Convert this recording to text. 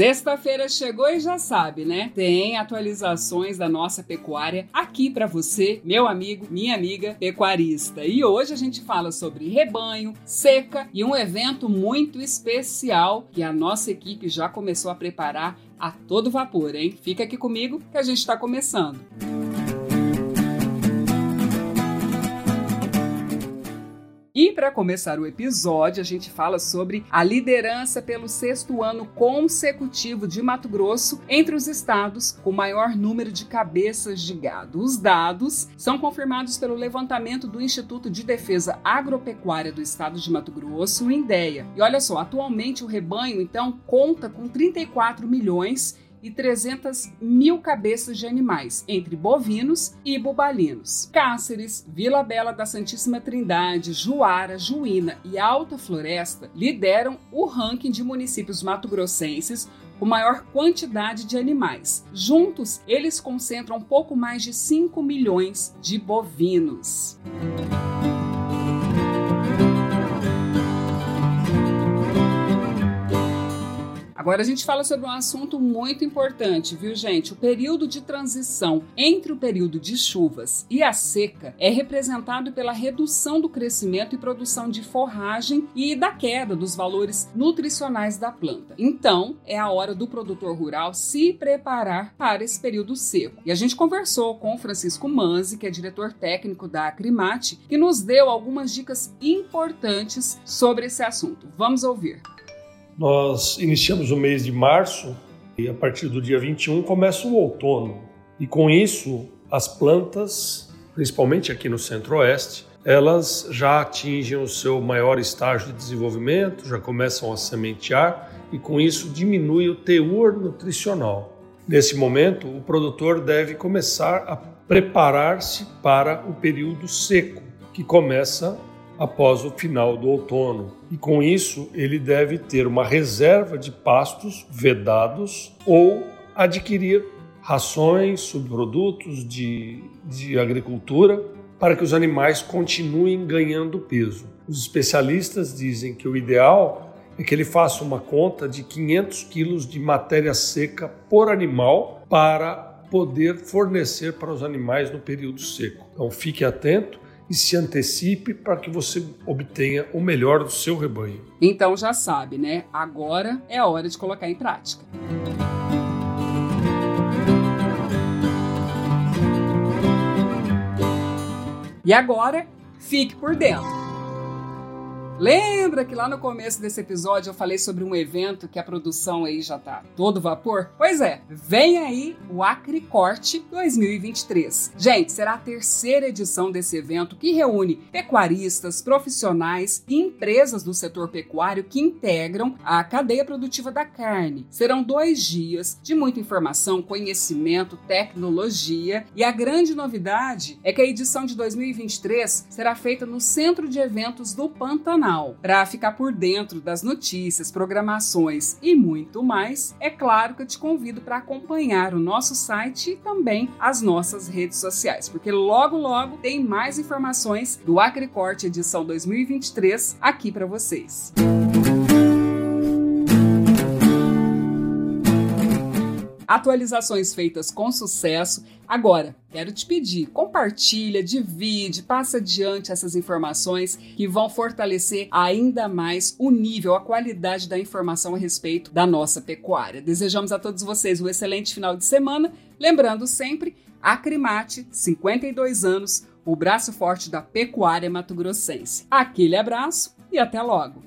Sexta-feira chegou e já sabe, né? Tem atualizações da nossa pecuária aqui para você, meu amigo, minha amiga pecuarista. E hoje a gente fala sobre rebanho, seca e um evento muito especial que a nossa equipe já começou a preparar a todo vapor, hein? Fica aqui comigo que a gente está começando. E para começar o episódio, a gente fala sobre a liderança pelo sexto ano consecutivo de Mato Grosso entre os estados com maior número de cabeças de gado. Os dados são confirmados pelo levantamento do Instituto de Defesa Agropecuária do Estado de Mato Grosso, o INDEA. E olha só, atualmente o rebanho então conta com 34 milhões e 300 mil cabeças de animais, entre bovinos e bubalinos. Cáceres, Vila Bela da Santíssima Trindade, Juara, Juína e Alta Floresta lideram o ranking de municípios mato-grossenses com maior quantidade de animais. Juntos, eles concentram pouco mais de 5 milhões de bovinos. Agora a gente fala sobre um assunto muito importante, viu, gente? O período de transição entre o período de chuvas e a seca é representado pela redução do crescimento e produção de forragem e da queda dos valores nutricionais da planta. Então, é a hora do produtor rural se preparar para esse período seco. E a gente conversou com Francisco Manzi, que é diretor técnico da Acrimate, que nos deu algumas dicas importantes sobre esse assunto. Vamos ouvir. Nós iniciamos o mês de março e a partir do dia 21 começa o outono. E com isso, as plantas, principalmente aqui no Centro-Oeste, elas já atingem o seu maior estágio de desenvolvimento, já começam a sementear e com isso diminui o teor nutricional. Nesse momento, o produtor deve começar a preparar-se para o período seco, que começa após o final do outono. E com isso, ele deve ter uma reserva de pastos vedados ou adquirir rações, subprodutos de, de agricultura para que os animais continuem ganhando peso. Os especialistas dizem que o ideal é que ele faça uma conta de 500 quilos de matéria seca por animal para poder fornecer para os animais no período seco. Então fique atento e se antecipe para que você obtenha o melhor do seu rebanho. Então já sabe, né? Agora é a hora de colocar em prática. E agora, fique por dentro. Lembra que lá no começo desse episódio eu falei sobre um evento que a produção aí já tá todo vapor? Pois é, vem aí o Acricorte 2023. Gente, será a terceira edição desse evento que reúne pecuaristas, profissionais e empresas do setor pecuário que integram a cadeia produtiva da carne. Serão dois dias de muita informação, conhecimento, tecnologia e a grande novidade é que a edição de 2023 será feita no Centro de Eventos do Pantanal canal. Para ficar por dentro das notícias, programações e muito mais, é claro que eu te convido para acompanhar o nosso site e também as nossas redes sociais, porque logo logo tem mais informações do Acricorte edição 2023 aqui para vocês. Atualizações feitas com sucesso. Agora, quero te pedir, compartilha, divide, passa adiante essas informações que vão fortalecer ainda mais o nível, a qualidade da informação a respeito da nossa pecuária. Desejamos a todos vocês um excelente final de semana, lembrando sempre, Acrimate, 52 anos, o braço forte da pecuária mato-grossense. Aquele abraço e até logo!